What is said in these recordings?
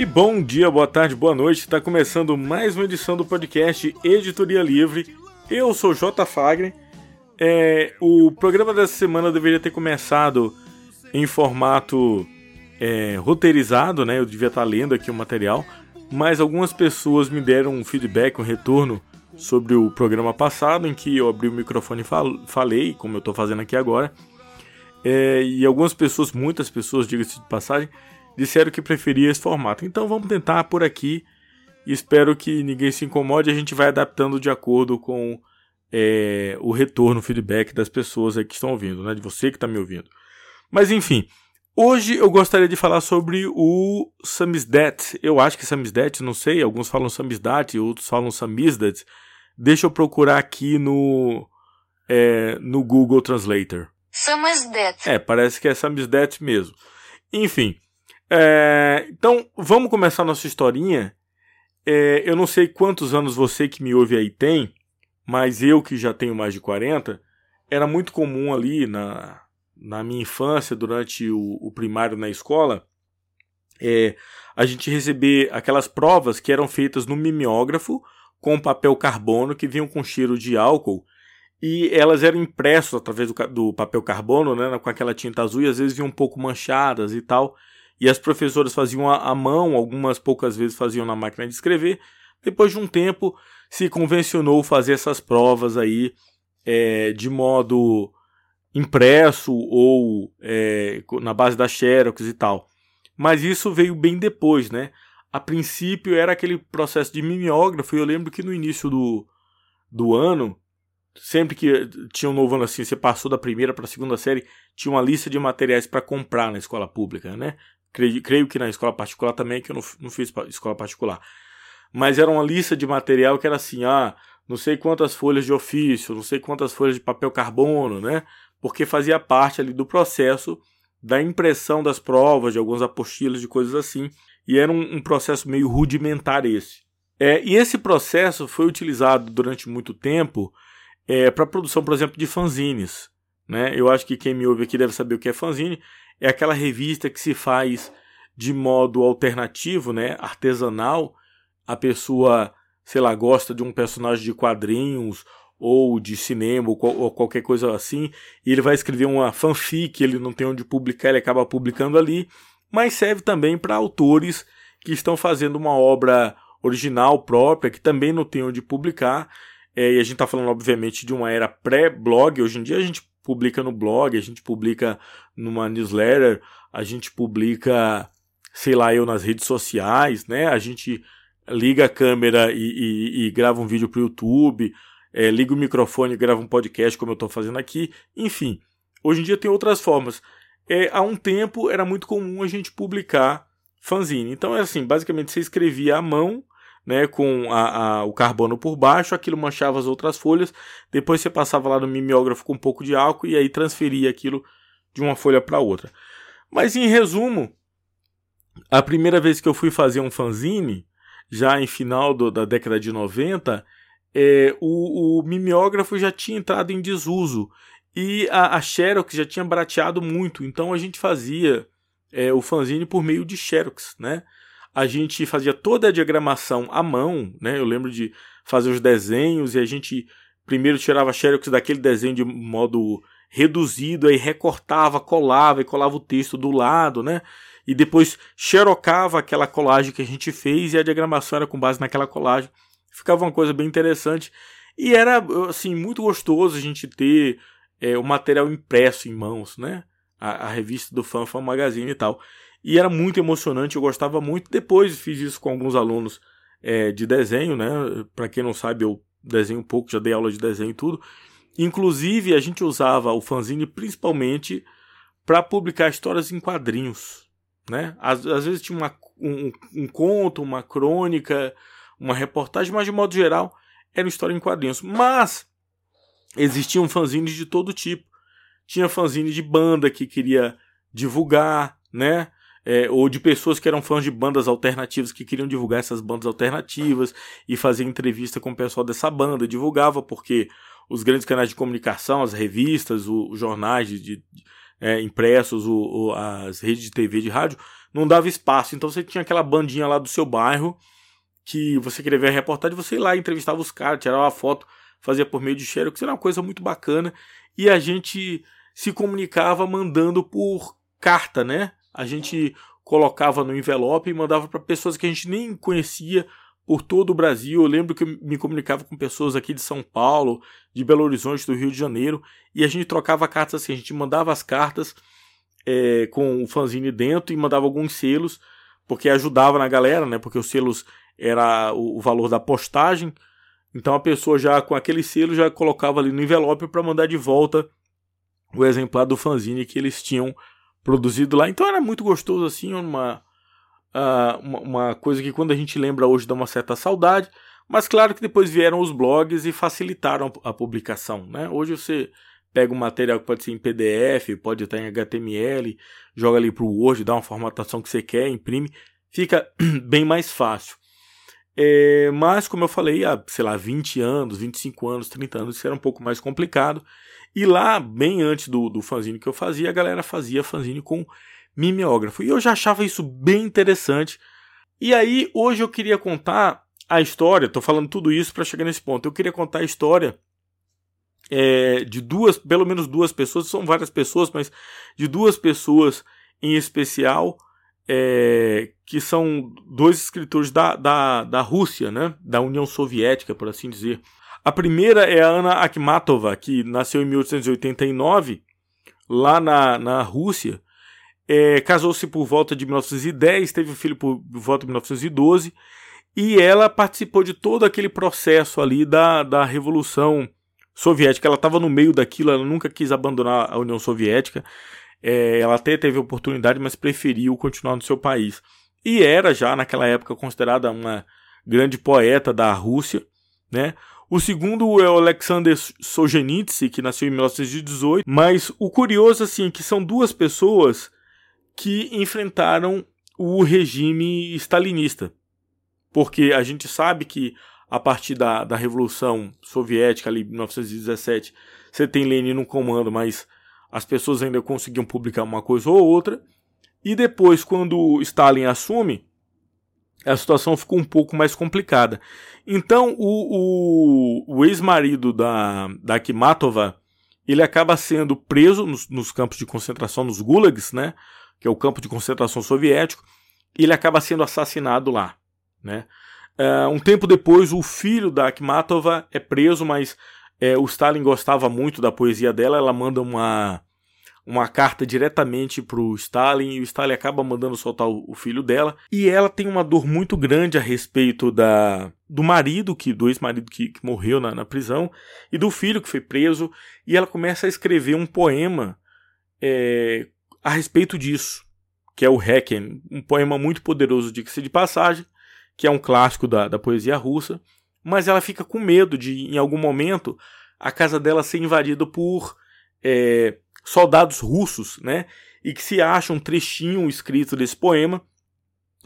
E bom dia, boa tarde, boa noite. Está começando mais uma edição do podcast Editoria Livre. Eu sou J. Fagner. É, o programa dessa semana deveria ter começado em formato é, roteirizado, né? Eu devia estar lendo aqui o material, mas algumas pessoas me deram um feedback, um retorno sobre o programa passado, em que eu abri o microfone e falei, como eu estou fazendo aqui agora. É, e algumas pessoas, muitas pessoas, diga-se de passagem, disseram que preferia esse formato. Então vamos tentar por aqui. Espero que ninguém se incomode. A gente vai adaptando de acordo com é, o retorno, o feedback das pessoas que estão ouvindo, né? De você que está me ouvindo. Mas enfim, hoje eu gostaria de falar sobre o Samizdat. Eu acho que Samizdat, não sei. Alguns falam Samizdat, outros falam Samizdat. Deixa eu procurar aqui no é, no Google Translator. Samizdat. É, parece que é Samizdat mesmo. Enfim, é, então vamos começar nossa historinha. É, eu não sei quantos anos você que me ouve aí tem, mas eu que já tenho mais de 40, era muito comum ali na, na minha infância, durante o, o primário na escola, é, a gente receber aquelas provas que eram feitas no mimeógrafo com papel carbono que vinham com cheiro de álcool e elas eram impressas através do, do, papel carbono, né, com aquela tinta azul, e às vezes vinham um pouco manchadas e tal. E as professoras faziam a mão, algumas poucas vezes faziam na máquina de escrever. Depois de um tempo, se convencionou fazer essas provas aí é, de modo impresso ou é, na base da Xerox e tal. Mas isso veio bem depois, né? A princípio era aquele processo de mimeógrafo, e eu lembro que no início do, do ano sempre que tinha um novo ano assim, você passou da primeira para a segunda série, tinha uma lista de materiais para comprar na escola pública, né? Creio, creio, que na escola particular também, que eu não, não fiz escola particular. Mas era uma lista de material que era assim, ah, não sei quantas folhas de ofício, não sei quantas folhas de papel carbono, né? Porque fazia parte ali do processo da impressão das provas, de algumas apostilas, de coisas assim. E era um, um processo meio rudimentar esse. É, e esse processo foi utilizado durante muito tempo é, para produção, por exemplo, de fanzines. Né? Eu acho que quem me ouve aqui deve saber o que é fanzine. É aquela revista que se faz de modo alternativo, né? artesanal. A pessoa, sei lá, gosta de um personagem de quadrinhos ou de cinema ou, ou qualquer coisa assim, e ele vai escrever uma fanfic, ele não tem onde publicar, ele acaba publicando ali, mas serve também para autores que estão fazendo uma obra original própria, que também não tem onde publicar, é, e a gente está falando, obviamente, de uma era pré-blog. Hoje em dia a gente publica no blog, a gente publica numa newsletter, a gente publica, sei lá, eu nas redes sociais, né? A gente liga a câmera e, e, e grava um vídeo para o YouTube, é, liga o microfone e grava um podcast, como eu estou fazendo aqui. Enfim, hoje em dia tem outras formas. É, há um tempo era muito comum a gente publicar fanzine. Então é assim, basicamente você escrevia à mão né, com a, a, o carbono por baixo, aquilo manchava as outras folhas, depois você passava lá no mimeógrafo com um pouco de álcool e aí transferia aquilo de uma folha para outra. Mas em resumo, a primeira vez que eu fui fazer um fanzine, já em final do, da década de 90, é, o, o mimeógrafo já tinha entrado em desuso e a, a Xerox já tinha barateado muito, então a gente fazia é, o fanzine por meio de Xerox, né? a gente fazia toda a diagramação à mão, né? Eu lembro de fazer os desenhos e a gente primeiro tirava xerox daquele desenho de modo reduzido, aí recortava, colava e colava o texto do lado, né? E depois xerocava aquela colagem que a gente fez e a diagramação era com base naquela colagem. Ficava uma coisa bem interessante e era assim muito gostoso a gente ter é, o material impresso em mãos, né? A, a revista do Fanfan Magazine e tal. E era muito emocionante, eu gostava muito. Depois fiz isso com alguns alunos é, de desenho, né? Para quem não sabe, eu desenho um pouco, já dei aula de desenho e tudo. Inclusive, a gente usava o fanzine principalmente para publicar histórias em quadrinhos. Né? Às, às vezes tinha uma, um, um, conto, uma crônica, uma reportagem, mas de modo geral era história em quadrinhos. Mas existiam fanzines de todo tipo. Tinha fanzine de banda que queria divulgar, né? é, ou de pessoas que eram fãs de bandas alternativas que queriam divulgar essas bandas alternativas e fazer entrevista com o pessoal dessa banda, divulgava porque os grandes canais de comunicação, as revistas, os jornais de, de é, impressos, o, o, as redes de TV e de rádio, não dava espaço. Então você tinha aquela bandinha lá do seu bairro que você queria ver a reportagem, você ia lá, entrevistava os caras, tirava uma foto, fazia por meio de xerox, era uma coisa muito bacana. E a gente se comunicava mandando por carta, né? A gente colocava no envelope e mandava para pessoas que a gente nem conhecia por todo o Brasil. Eu lembro que me comunicava com pessoas aqui de São Paulo, de Belo Horizonte, do Rio de Janeiro, e a gente trocava cartas assim, a gente mandava as cartas é, com o fanzine dentro e mandava alguns selos, porque ajudava na galera, né? Porque os selos era o, o valor da postagem. Então a pessoa já com aquele selo já colocava ali no envelope para mandar de volta o exemplar do fanzine que eles tinham produzido lá. Então era muito gostoso assim, uma, uh, uma, uma coisa que quando a gente lembra hoje dá uma certa saudade. Mas claro que depois vieram os blogs e facilitaram a publicação. Né? Hoje você pega um material que pode ser em PDF, pode estar em HTML, joga ali para o Word, dá uma formatação que você quer, imprime, fica bem mais fácil. É, mas, como eu falei, há, sei lá, 20 anos, 25 anos, 30 anos, isso era um pouco mais complicado. E lá, bem antes do, do fanzine que eu fazia, a galera fazia fanzine com mimeógrafo. E eu já achava isso bem interessante. E aí, hoje eu queria contar a história, estou falando tudo isso para chegar nesse ponto. Eu queria contar a história é, de duas, pelo menos duas pessoas, são várias pessoas, mas de duas pessoas em especial, é, que são dois escritores da, da, da Rússia, né, da União Soviética, por assim dizer. A primeira é a Ana Akhmatova, que nasceu em 1889, lá na, na Rússia. É, Casou-se por volta de 1910, teve um filho por volta de 1912, e ela participou de todo aquele processo ali da, da Revolução soviética. Ela estava no meio daquilo, ela nunca quis abandonar a União Soviética. É, ela até teve oportunidade, mas preferiu continuar no seu país. E era já naquela época considerada uma grande poeta da Rússia, né? O segundo é o Alexander Solzhenitsyn, que nasceu em 1918, mas o curioso assim é que são duas pessoas que enfrentaram o regime stalinista. Porque a gente sabe que a partir da, da Revolução Soviética, ali em 1917, você tem Lenin no comando, mas as pessoas ainda conseguiam publicar uma coisa ou outra. E depois, quando Stalin assume, a situação ficou um pouco mais complicada. Então, o, o, o ex-marido da, da Akhmatova, ele acaba sendo preso nos, nos, campos de concentração, nos gulags, né? Que é o campo de concentração soviético. E ele acaba sendo assassinado lá, né? Uh, um tempo depois, o filho da Akhmatova é preso, mas é, o Stalin gostava muito da poesia dela. Ela manda uma, uma carta diretamente para o Stalin e o Stalin acaba mandando soltar o, o, filho dela. E ela tem uma dor muito grande a respeito da do marido, que do ex-marido que, que, morreu na, na, prisão, e do filho que foi preso. E ela começa a escrever um poema é, a respeito disso, que é o Requiem, um poema muito poderoso, diga-se de passagem que é um clássico da, da poesia russa, mas ela fica com medo de, em algum momento, a casa dela ser invadida por é, soldados russos, né? E que se acha um trechinho escrito desse poema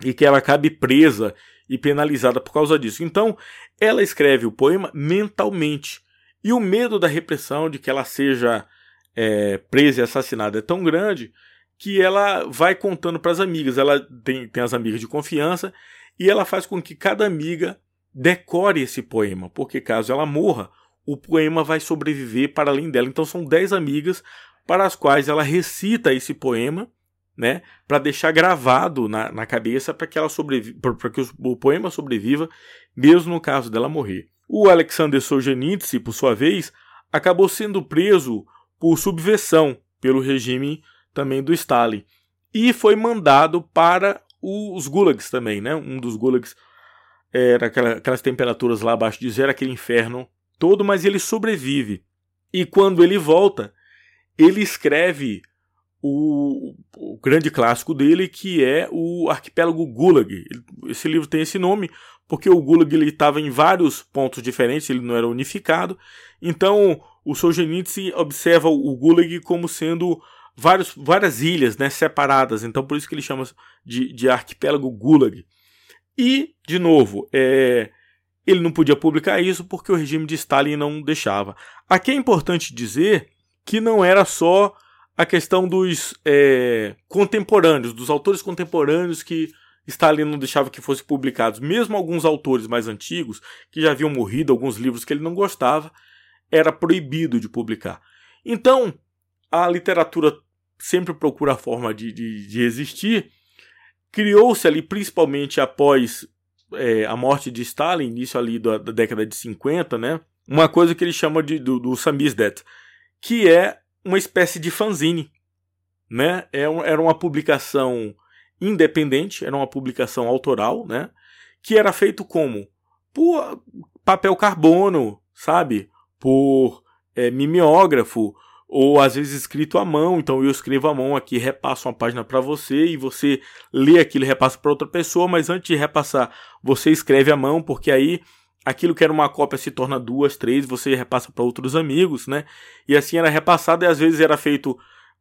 e que ela acabe presa e penalizada por causa disso. Então, ela escreve o poema mentalmente. E o medo da repressão, de que ela seja é, presa e assassinada, é tão grande que ela vai contando para as amigas. Ela tem, tem as amigas de confiança e ela faz com que cada amiga decore esse poema, porque caso ela morra, o poema vai sobreviver para além dela. Então são dez amigas para as quais ela recita esse poema, né, para deixar gravado na, na cabeça para que ela sobreviva, para que o poema sobreviva, mesmo no caso dela morrer. O Alexander Solzhenitsyn, por sua vez, acabou sendo preso por subversão pelo regime também do Stalin e foi mandado para os gulags também, né? Um dos gulags era aquela, aquelas temperaturas lá abaixo de zero, aquele inferno todo, mas ele sobrevive. E quando ele volta, ele escreve o, o, grande clássico dele, que é o Arquipélago Gulag. Esse livro tem esse nome porque o Gulag estava em vários pontos diferentes, ele não era unificado. Então, o Solzhenitsyn observa o Gulag como sendo vários, várias ilhas né, separadas, então por isso que ele chama de, de arquipélago Gulag. E, de novo, é, ele não podia publicar isso porque o regime de Stalin não deixava. Aqui é importante dizer que não era só a questão dos é, contemporâneos, dos autores contemporâneos que Stalin não deixava que fossem publicados. Mesmo alguns autores mais antigos, que já haviam morrido, alguns livros que ele não gostava, era proibido de publicar. Então, a literatura sempre procura a forma de, de, de existir. Criou-se ali, principalmente após é, a morte de Stalin, início ali da, da, década de 50, né? Uma coisa que ele chama de, do, do Samizdat, que é uma espécie de fanzine. Né? É era uma publicação independente, era uma publicação autoral, né? Que era feito como? Por papel carbono, sabe? Por é, mimeógrafo, ou às vezes escrito à mão. Então eu escrevo à mão aqui, repasso uma página para você e você lê aquilo e repassa para outra pessoa, mas antes de repassar, você escreve à mão, porque aí aquilo que era uma cópia se torna duas, três, você repassa para outros amigos, né? E assim era repassado e às vezes era feito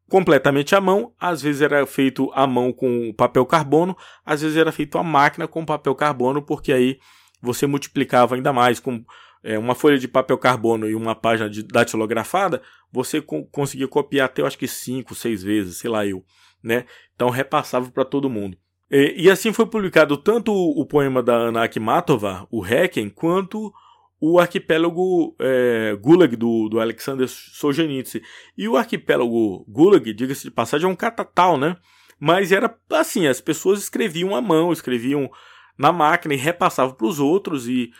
completamente à mão, às vezes era feito à mão com papel carbono, às vezes era feito à máquina com papel carbono, porque aí você multiplicava ainda mais com é, uma folha de papel carbono e uma página de datilografada, você co conseguia copiar até eu acho que cinco, seis vezes, sei lá eu, né? Então repassava para todo mundo. E, e, assim foi publicado tanto o, o poema da Ana Akhmatova, o Requiem, quanto o arquipélago é, Gulag do, do Alexander Solzhenitsyn. E o arquipélago Gulag, diga-se de passagem, é um catatal, né? Mas era assim, as pessoas escreviam à mão, escreviam na máquina e repassavam para os outros e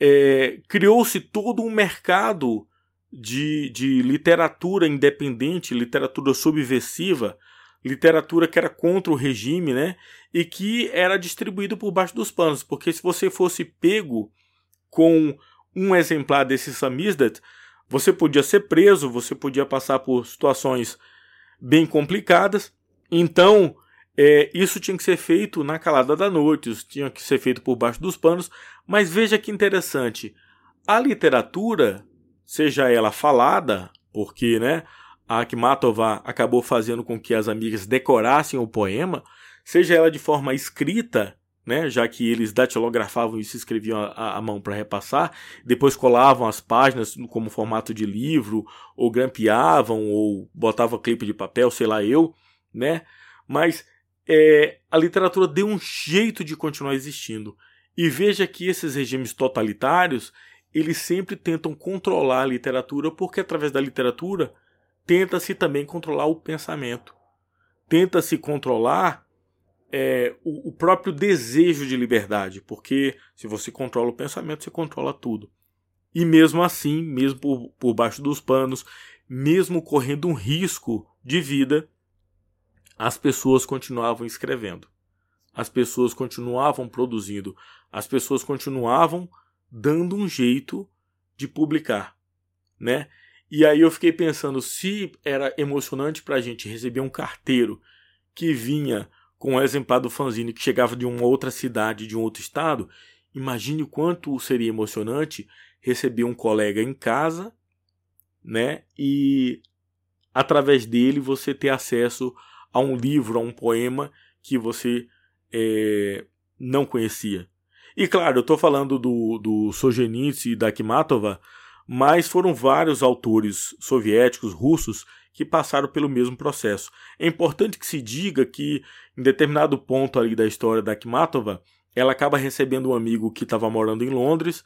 é, criou-se todo um mercado de, de literatura independente, literatura subversiva, literatura que era contra o regime, né? E que era distribuído por baixo dos panos, porque se você fosse pego com um exemplar desse Samizdat, você podia ser preso, você podia passar por situações bem complicadas. Então, é, isso tinha que ser feito na calada da noite, isso tinha que ser feito por baixo dos panos. Mas veja que interessante, a literatura, seja ela falada, porque, né, a Akhmatova acabou fazendo com que as amigas decorassem o poema, seja ela de forma escrita, né, já que eles datilografavam e se escreviam à, mão para repassar, depois colavam as páginas como formato de livro, ou grampeavam, ou botavam clipe de papel, sei lá eu, né? Mas é, a literatura deu um jeito de continuar existindo. E veja que esses regimes totalitários, eles sempre tentam controlar a literatura, porque através da literatura tenta-se também controlar o pensamento. Tenta-se controlar é, o, o, próprio desejo de liberdade, porque se você controla o pensamento, você controla tudo. E mesmo assim, mesmo por, por baixo dos panos, mesmo correndo um risco de vida, as pessoas continuavam escrevendo. As pessoas continuavam produzindo. As pessoas continuavam dando um jeito de publicar, né? E aí eu fiquei pensando se era emocionante para a gente receber um carteiro que vinha com um exemplar do fanzine que chegava de uma outra cidade, de um outro estado. Imagine o quanto seria emocionante receber um colega em casa, né? E através dele você ter acesso a um livro, a um poema que você é, não conhecia. E claro, eu estou falando do, do Solzhenitsyn e da Akhmatova, mas foram vários autores soviéticos, russos, que passaram pelo mesmo processo. É importante que se diga que, em determinado ponto ali da história da Akhmatova, ela acaba recebendo um amigo que estava morando em Londres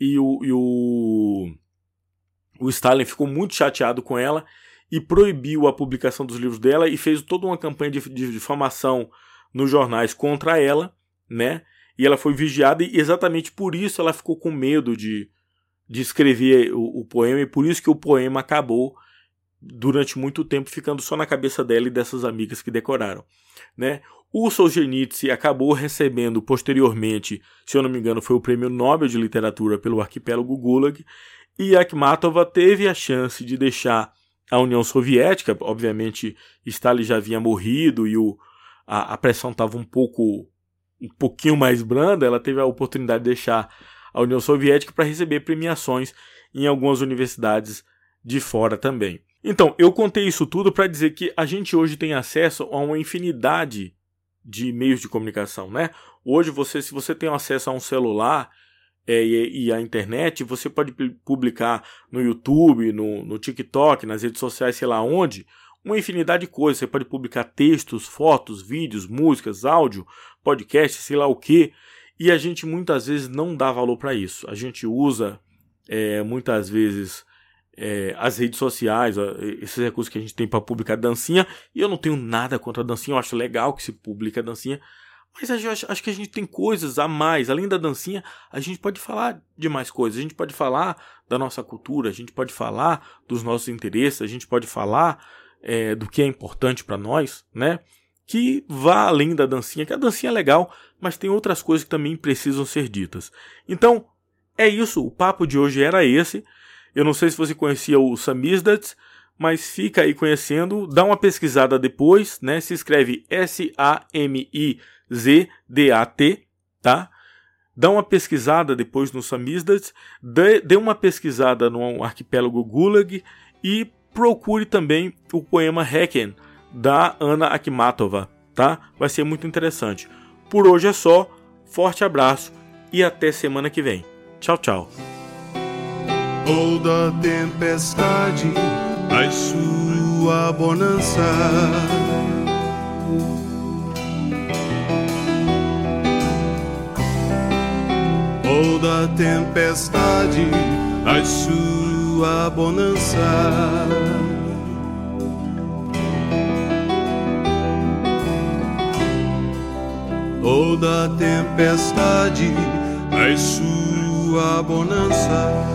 e o, e o, o Stalin ficou muito chateado com ela e proibiu a publicação dos livros dela e fez toda uma campanha de, difamação nos jornais contra ela, né? E ela foi vigiada e exatamente por isso ela ficou com medo de, de escrever o, o, poema e por isso que o poema acabou durante muito tempo ficando só na cabeça dela e dessas amigas que decoraram, né? O Solzhenitsyn acabou recebendo posteriormente, se eu não me engano, foi o Prêmio Nobel de Literatura pelo Arquipélago Gulag, e Akhmatova teve a chance de deixar a União Soviética, obviamente Stalin já havia morrido e o, a, a pressão estava um pouco um pouquinho mais branda, ela teve a oportunidade de deixar a União Soviética para receber premiações em algumas universidades de fora também. Então, eu contei isso tudo para dizer que a gente hoje tem acesso a uma infinidade de meios de comunicação, né? Hoje você, se você tem acesso a um celular é, e, e, a internet, você pode publicar no YouTube, no, no TikTok, nas redes sociais, sei lá onde, uma infinidade de coisas. Você pode publicar textos, fotos, vídeos, músicas, áudio, podcast, sei lá o que. E a gente muitas vezes não dá valor para isso. A gente usa é, muitas vezes é, as redes sociais, esses recursos que a gente tem para publicar dancinha. E eu não tenho nada contra a dancinha, eu acho legal que se publique a dancinha. Mas acho, acho que a gente tem coisas a mais. Além da dancinha, a gente pode falar de mais coisas. A gente pode falar da nossa cultura, a gente pode falar dos nossos interesses, a gente pode falar é, do que é importante para nós, né? Que vá além da dancinha, que a dancinha é legal, mas tem outras coisas que também precisam ser ditas. Então, é isso. O papo de hoje era esse. Eu não sei se você conhecia o Samizdat, mas fica aí conhecendo. Dá uma pesquisada depois, né? Se escreve S-A-M-I ZDAT, tá? Dá uma pesquisada depois no Samizdat, dê, dê uma pesquisada no arquipélago Gulag e procure também o poema Hecken, da Ana Akhmatova, tá? Vai ser muito interessante. Por hoje é só, forte abraço e até semana que vem. Tchau, tchau. Traz sua bonança toda tempestade a sua bonança. Toda tempestade a sua bonança.